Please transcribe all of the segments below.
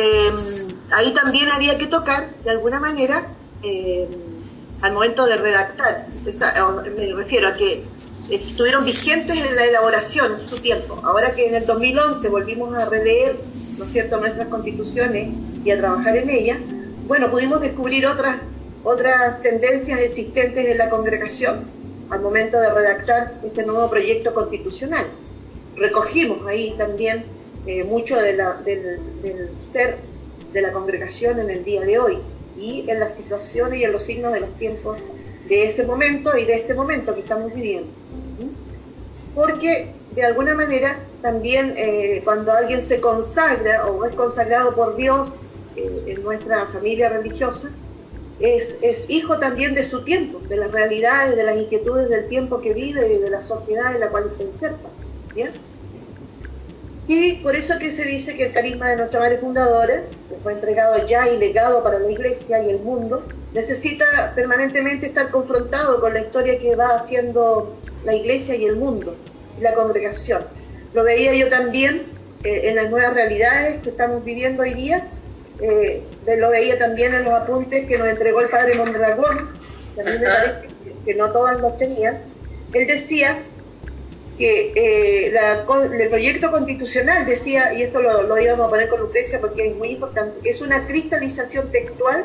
Em, ahí también había que tocar, de alguna manera, em, al momento de redactar, me refiero a que estuvieron vigentes en la elaboración en su tiempo. Ahora que en el 2011 volvimos a releer, ¿no cierto?, nuestras constituciones y a trabajar en ellas, bueno, pudimos descubrir otras, otras tendencias existentes en la congregación al momento de redactar este nuevo proyecto constitucional. Recogimos ahí también eh, mucho del, ser de la congregación en el día de hoy y en las situaciones y en los signos de los tiempos de ese momento y de este momento que estamos viviendo. Porque de alguna manera también eh, cuando alguien se consagra o es consagrado por Dios eh, en nuestra familia religiosa, es, hijo también de su tiempo, de las realidades, de las inquietudes del tiempo que vive y de la sociedad en la cual está inserta. Y por eso que se dice que el carisma de nuestra madre fundadora, que fue entregado ya y legado para la iglesia y el mundo, necesita permanentemente estar confrontado con la historia que va haciendo la iglesia y el mundo, y la congregación. Lo veía yo también eh, en las nuevas realidades que estamos viviendo hoy día, eh, lo veía también en los apuntes que nos entregó el padre Mondragón, que a mí me parece que no todos los tenían. Él decía que eh, el proyecto constitucional decía, y esto lo, íbamos a poner con Lucrecia porque es muy importante, es una cristalización textual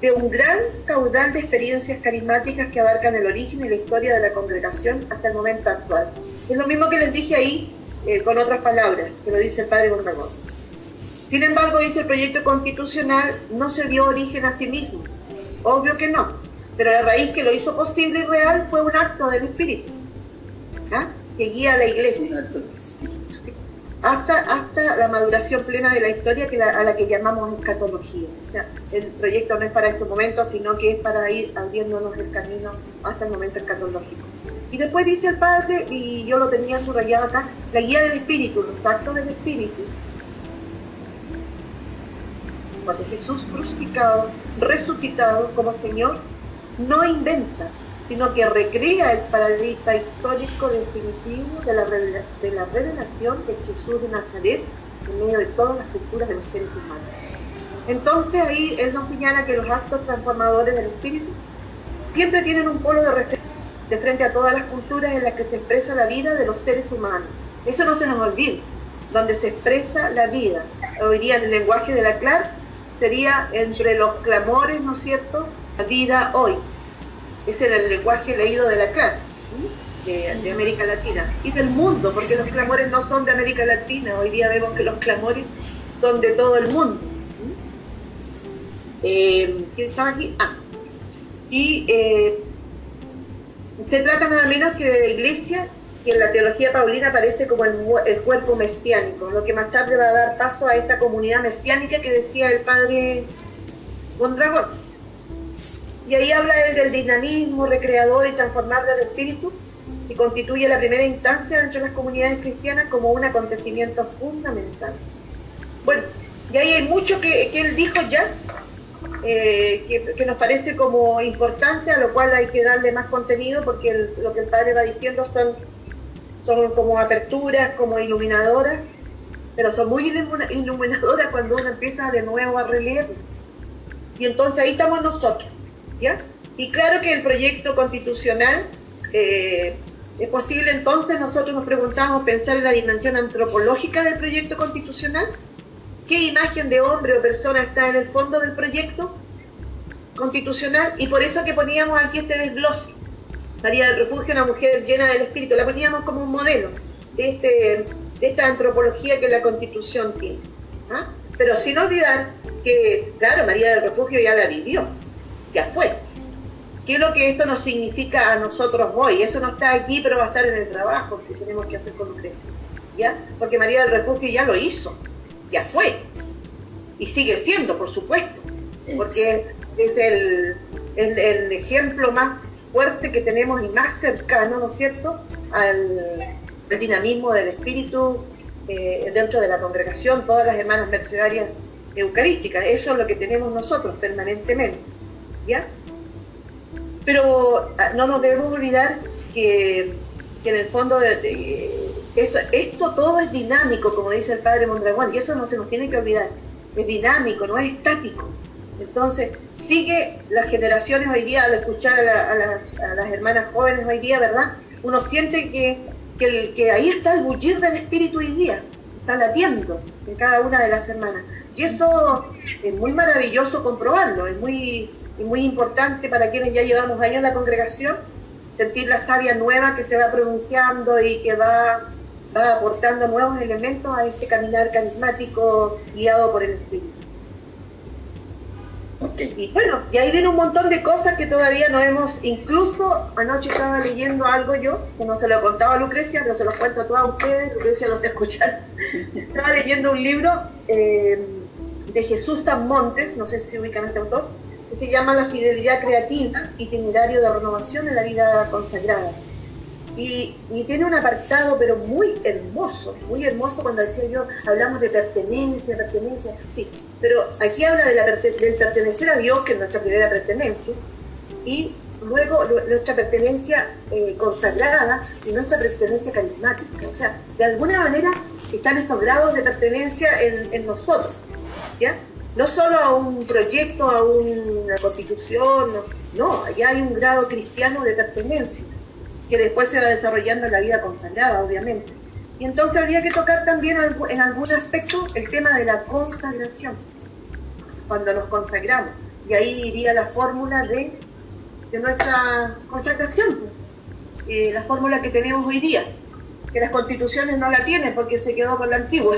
de un gran caudal de experiencias carismáticas que abarcan el origen y la historia de la congregación hasta el momento actual. Es lo mismo que les dije ahí, eh, con otras palabras, que lo dice el padre Mondragón. Sin embargo, dice el proyecto constitucional, no se dio origen a sí mismo. Obvio que no, pero la raíz que lo hizo posible y real fue un acto del Espíritu. ¿Ah? Que guía a la iglesia hasta, hasta la maduración plena de la historia que a la que llamamos escatología. O sea, el proyecto no es para ese momento, sino que es para ir abriéndonos el camino hasta el momento escatológico. Y después dice el Padre, y yo lo tenía subrayado acá, la guía del Espíritu, los actos del Espíritu. Cuando Jesús crucificado, resucitado como Señor, no inventa, sino que recrea el paradigma histórico definitivo de la, revelación de Jesús de Nazaret en medio de todas las culturas de los seres humanos. Entonces ahí él nos señala que los actos transformadores del espíritu siempre tienen un polo de referencia de frente a todas las culturas en las que se expresa la vida de los seres humanos. Eso no se nos olvide, donde se expresa la vida. Hoy día en el lenguaje de la CLAR sería entre los clamores, ¿no es cierto?, la vida hoy es el lenguaje leído de la CLAR, de, América Latina, y del mundo, porque los clamores no son de América Latina, hoy día vemos que los clamores son de todo el mundo. Eh, ¿Quién estaba aquí? Ah, y eh, se trata nada menos que de la iglesia, que en la teología paulina aparece como el, el, cuerpo mesiánico, lo que más tarde va a dar paso a esta comunidad mesiánica que decía el padre Mondragón y ahí habla él del dinamismo recreador y transformador del espíritu y constituye la primera instancia dentro de las comunidades cristianas como un acontecimiento fundamental. Bueno, y ahí hay mucho que, él dijo ya, eh, que, nos parece como importante, a lo cual hay que darle más contenido, porque lo que el padre va diciendo son, son como aperturas, como iluminadoras, pero son muy iluminadoras cuando uno empieza de nuevo a releer. Y entonces ahí estamos nosotros y claro que el proyecto constitucional, eh, es posible entonces, nosotros nos preguntamos, pensar en la dimensión antropológica del proyecto constitucional, qué imagen de hombre o persona está en el fondo del proyecto constitucional, y por eso que poníamos aquí este desglose. María del Refugio, una mujer llena del espíritu, la poníamos como un modelo de, este, esta antropología que la constitución tiene. ¿ah? Pero sin olvidar que, claro, María del Refugio ya la vivió ya fue. ¿Qué es lo que esto nos significa a nosotros hoy? Eso no está aquí, pero va a estar en el trabajo que tenemos que hacer con Lucrecia. ¿Ya? Porque María del Refugio ya lo hizo, ya fue. Y sigue siendo, por supuesto. Porque es el, el, ejemplo más fuerte que tenemos y más cercano, ¿no es cierto?, al, dinamismo del espíritu eh, dentro de la congregación, todas las hermanas mercedarias eucarísticas. Eso es lo que tenemos nosotros permanentemente. Pero ah, no nos debemos olvidar que, en el fondo eso, esto todo es dinámico, como dice el padre Mondragón, y eso no se nos tiene que olvidar. es dinámico, no es estático. Entonces, sigue las generaciones hoy día, al escuchar a, las hermanas jóvenes hoy día, ¿verdad? Uno siente que, que, ahí está el bullir del espíritu hoy día, está latiendo en cada una de las hermanas. Y eso es muy maravilloso comprobarlo, es muy, muy importante para quienes ya llevamos años en la congregación, sentir la savia nueva que se va pronunciando y que va, va aportando nuevos elementos a este caminar carismático guiado por el Espíritu. Y bueno, y ahí viene un montón de cosas que todavía no hemos, incluso anoche estaba leyendo algo yo, que no se lo he contado a Lucrecia, pero se lo cuento a todos ustedes, Lucrecia lo está escuchando. estaba leyendo un libro eh, de Jesús San Montes, no sé si ubican a este autor, que se llama La fidelidad creativa, itinerario de renovación en la vida consagrada. Y, tiene un apartado, pero muy hermoso, muy hermoso cuando decía yo, hablamos de pertenencia, pertenencia, sí, pero aquí habla de la, del pertenecer a Dios, que es nuestra primera pertenencia, y luego nuestra pertenencia eh, consagrada y nuestra pertenencia carismática. O sea, de alguna manera están estos grados de pertenencia en, en nosotros, ¿ya? No solo a un proyecto, a una constitución, no, allá hay un grado cristiano de pertenencia que después se va desarrollando en la vida consagrada, obviamente. Y entonces habría que tocar también en algún aspecto el tema de la consagración, cuando nos consagramos. Y ahí iría la fórmula de, de nuestra consagración, eh, la fórmula que tenemos hoy día, que las constituciones no la tienen porque se quedó con la antigua.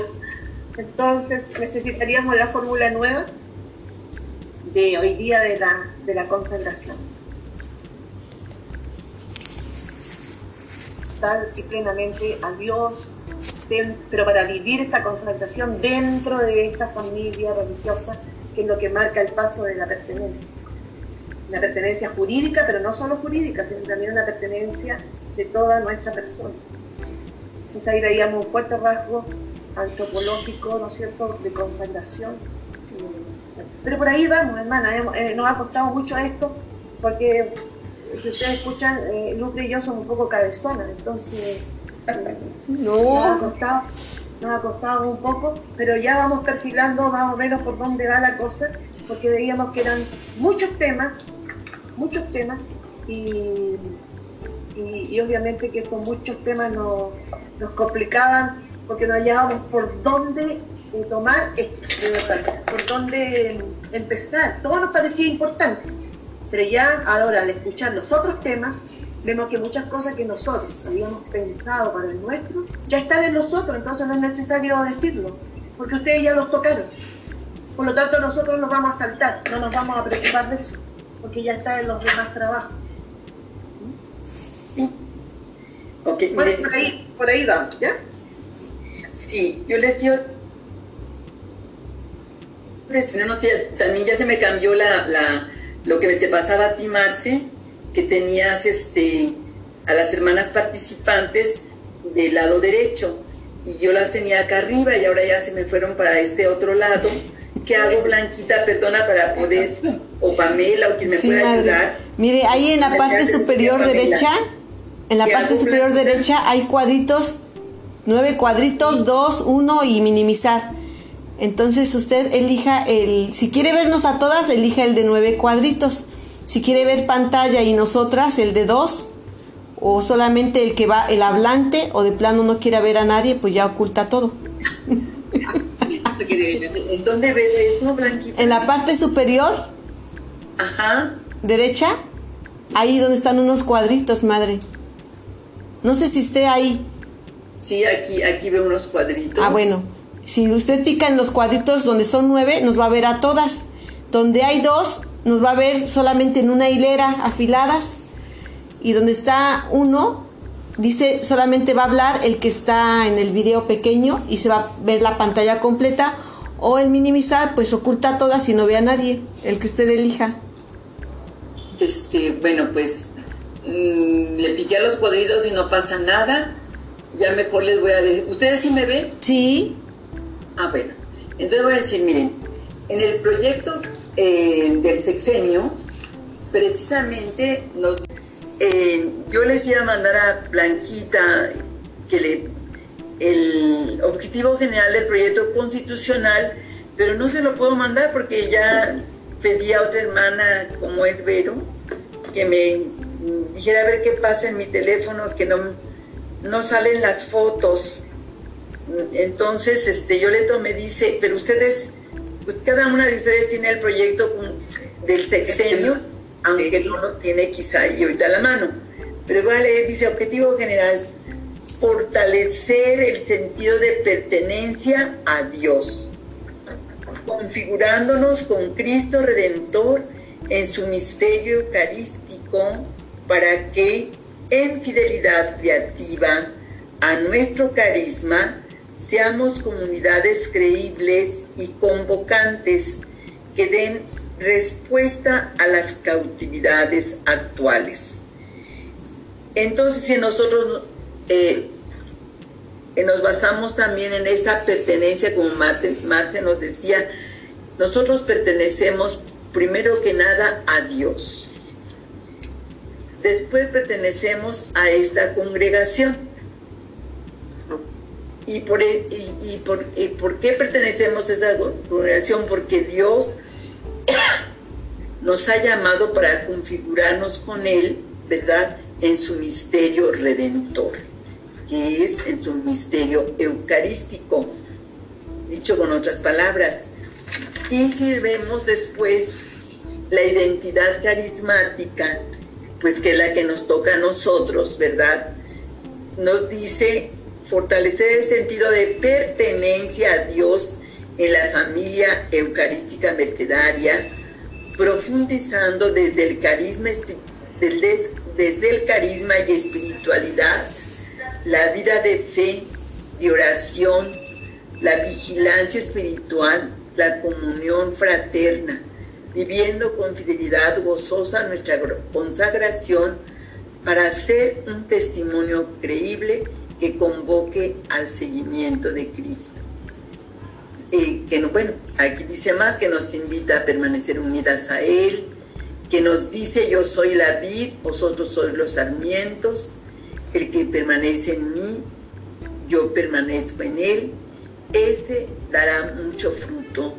Entonces necesitaríamos la fórmula nueva de hoy día de la, de la consagración. y plenamente a Dios, pero para vivir esta consagración dentro de esta familia religiosa, que es lo que marca el paso de la pertenencia. La pertenencia jurídica, pero no solo jurídica, sino también una pertenencia de toda nuestra persona. Entonces ahí veíamos un fuerte rasgo antropológico, ¿no es cierto?, de consagración. Pero por ahí vamos, hermana, eh, nos ha costado mucho esto, porque si ustedes escuchan, eh, y yo somos un poco cabezonas, entonces no. nos, ha costado, nos ha costado un poco, pero ya vamos perfilando más o menos por dónde va la cosa, porque veíamos que eran muchos temas, muchos temas, y, y, obviamente que con muchos temas nos, nos complicaban porque no hallábamos por dónde tomar esto, por dónde empezar. Todo nos parecía importante pero ya ahora al escuchar los otros temas, vemos que muchas cosas que nosotros habíamos pensado para el nuestro ya están en nosotros, entonces no es necesario decirlo, porque ustedes ya los tocaron. Por lo tanto, nosotros nos vamos a saltar, no nos vamos a preocupar de eso, porque ya está en los demás trabajos. Sí. Okay, por ahí, por ahí vamos, ¿ya? Sí, yo les digo, no sé, también ya se me cambió la, la lo que te pasaba a ti, Marce, que tenías este, a las hermanas participantes del lado derecho y yo las tenía acá arriba y ahora ya se me fueron para este otro lado. ¿Qué hago, Blanquita? Perdona para poder, o Pamela, o quien me pueda ayudar. Mire, ahí en la parte superior derecha, en la parte superior derecha hay cuadritos, nueve cuadritos, dos, uno y minimizar. Entonces usted elija el, si quiere vernos a todas, elija el de nueve cuadritos. Si quiere ver pantalla y nosotras, el de dos. O solamente el que va, el hablante, o de plano no quiere ver a nadie, pues ya oculta todo. ¿En dónde ve eso, Blanquita? En la parte superior. Ajá. Derecha. Ahí donde están unos cuadritos, madre. No sé si esté ahí. Sí, aquí, aquí veo unos cuadritos. Ah, bueno. Si usted pica en los cuadritos donde son nueve, nos va a ver a todas. Donde hay dos, nos va a ver solamente en una hilera afiladas. Y donde está uno, dice solamente va a hablar el que está en el video pequeño y se va a ver la pantalla completa. O el minimizar, pues oculta todas y no ve a nadie, el que usted elija. Este, bueno, pues mm, le piqué a los cuadritos y no pasa nada. Ya mejor les voy a decir. ¿Ustedes sí me ven? Sí. Ah, bueno. Entonces voy a decir, miren, en el proyecto eh, del sexenio, precisamente eh, yo les iba a mandar a Blanquita que le, el objetivo general del proyecto constitucional, pero no se lo puedo mandar porque ya pedí a otra hermana como es Vero que me dijera a ver qué pasa en mi teléfono, que no, no salen las fotos. Entonces, este, yo le tomé, dice, pero ustedes, pues cada una de ustedes tiene el proyecto del sexenio, aunque no lo tiene quizá y ahorita a la mano. Pero igual dice, objetivo general, fortalecer el sentido de pertenencia a Dios, configurándonos con Cristo Redentor en su misterio eucarístico para que en fidelidad creativa a nuestro carisma seamos comunidades creíbles y convocantes que den respuesta a las cautividades actuales. Entonces, si nosotros eh, eh, nos basamos también en esta pertenencia, como Marce nos decía, nosotros pertenecemos primero que nada a Dios. Después pertenecemos a esta congregación. ¿Y por, e, y, por, y por qué pertenecemos a esa congregación? Porque Dios nos ha llamado para configurarnos con Él, ¿verdad? En su misterio redentor, que es en su misterio eucarístico, dicho con otras palabras. Y si vemos después la identidad carismática, pues que es la que nos toca a nosotros, ¿verdad? Nos dice fortalecer el sentido de pertenencia a Dios en la familia eucarística mercedaria, profundizando desde el carisma, desde el carisma y espiritualidad, la vida de fe, de oración, la vigilancia espiritual, la comunión fraterna, viviendo con fidelidad gozosa nuestra consagración para hacer un testimonio creíble que convoque al seguimiento de Cristo. Y que bueno, aquí dice más que nos invita a permanecer unidas a Él, que nos dice yo soy la vid, vosotros sois los sarmientos, el que permanece en mí, yo permanezco en Él, ese dará mucho fruto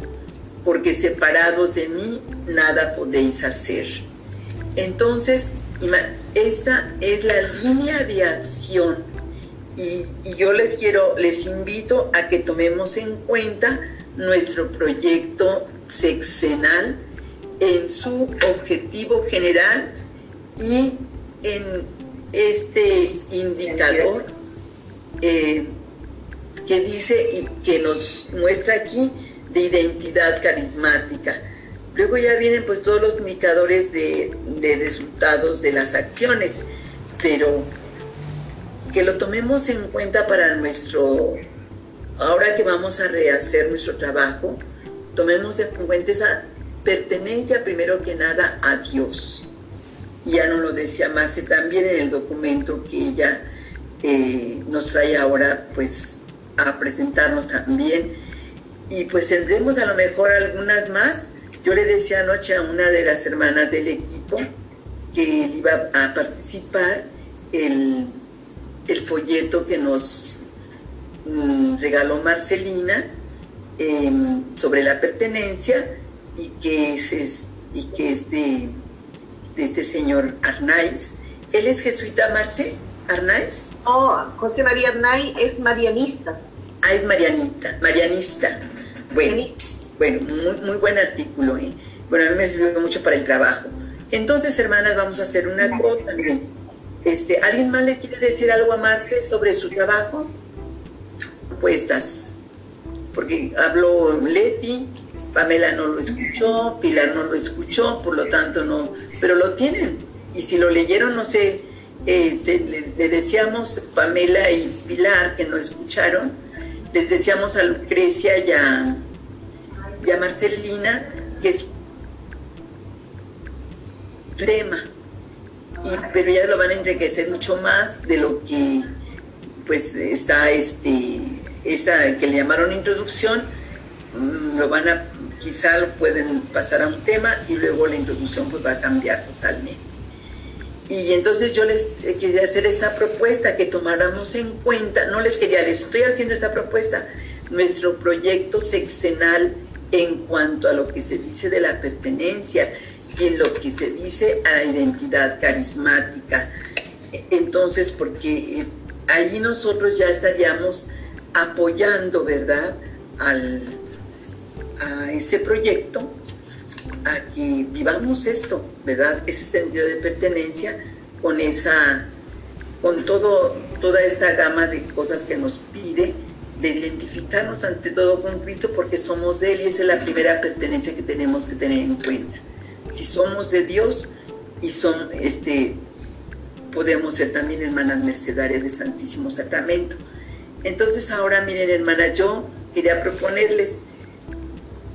porque separados de mí nada podéis hacer. Entonces, esta es la línea de acción y, yo les quiero, les invito a que tomemos en cuenta nuestro proyecto sexenal en su objetivo general y en este indicador eh, que dice y que nos muestra aquí de identidad carismática. Luego ya vienen pues todos los indicadores de, resultados de las acciones, pero que lo tomemos en cuenta para nuestro, ahora que vamos a rehacer nuestro trabajo, tomemos en cuenta esa pertenencia primero que nada a Dios. Ya nos lo decía Marce también en el documento que ella eh, nos trae ahora pues a presentarnos también y pues tendremos a lo mejor algunas más. Yo le decía anoche a una de las hermanas del equipo que iba a participar el, folleto que nos mm, regaló Marcelina em, sobre la pertenencia y que es, y que es de, este señor Arnaiz. ¿Él es jesuita, Marce? ¿Arnaiz? Oh, José María Arnaiz es marianista. Ah, es marianita, marianista. Bueno, bueno muy, buen artículo. ¿eh? Bueno, a mí me sirvió mucho para el trabajo. Entonces, hermanas, vamos a hacer una cosa. Este, ¿Alguien más le quiere decir algo a Marce sobre su trabajo? Propuestas. Porque habló Leti, Pamela no lo escuchó, Pilar no lo escuchó, por lo tanto no, pero lo tienen. Y si lo leyeron, no sé, este, le, le, decíamos Pamela y Pilar que no escucharon, les decíamos a Lucrecia y a, Marcelina que es tema, y, pero ya lo van a enriquecer mucho más de lo que pues está este esa que le llamaron introducción. Mm, lo van a quizá lo pueden pasar a un tema y luego la introducción pues va a cambiar totalmente. Y entonces yo les eh, quería hacer esta propuesta, que tomáramos en cuenta, no les quería, les estoy haciendo esta propuesta, nuestro proyecto sexenal en cuanto a lo que se dice de la pertenencia y en lo que se dice a la identidad carismática. Entonces, porque eh, allí nosotros ya estaríamos apoyando, ¿verdad?, al, a este proyecto, a que vivamos esto, ¿verdad?, ese sentido de pertenencia con esa, con todo, toda esta gama de cosas que nos pide de identificarnos ante todo con Cristo porque somos de Él y esa es la primera pertenencia que tenemos que tener en cuenta. Si somos de Dios y son, este, podemos ser también hermanas mercedarias del Santísimo Sacramento. Entonces ahora miren hermana, yo quería proponerles,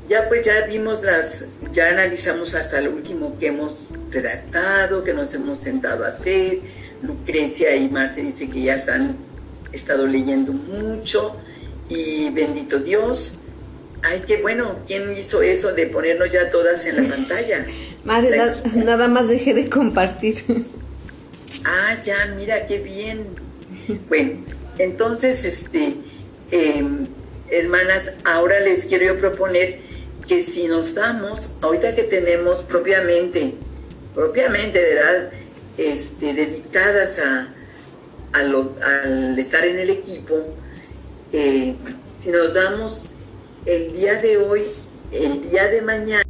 ya pues ya vimos las, ya analizamos hasta lo último que hemos redactado, que nos hemos sentado a hacer. Lucrecia y Marce dice que ya han estado leyendo mucho y bendito Dios. Ay, qué bueno, ¿quién hizo eso de ponernos ya todas en la pantalla? Madre, nada más dejé de compartir. Ah, ya, mira, qué bien. Bueno, entonces, este, em, hermanas, ahora les quiero yo proponer que si nos damos, ahorita que tenemos propiamente, propiamente, ¿verdad? Este, dedicadas a, a lo, al estar en el equipo, eh, si nos damos el día de hoy, el día de mañana,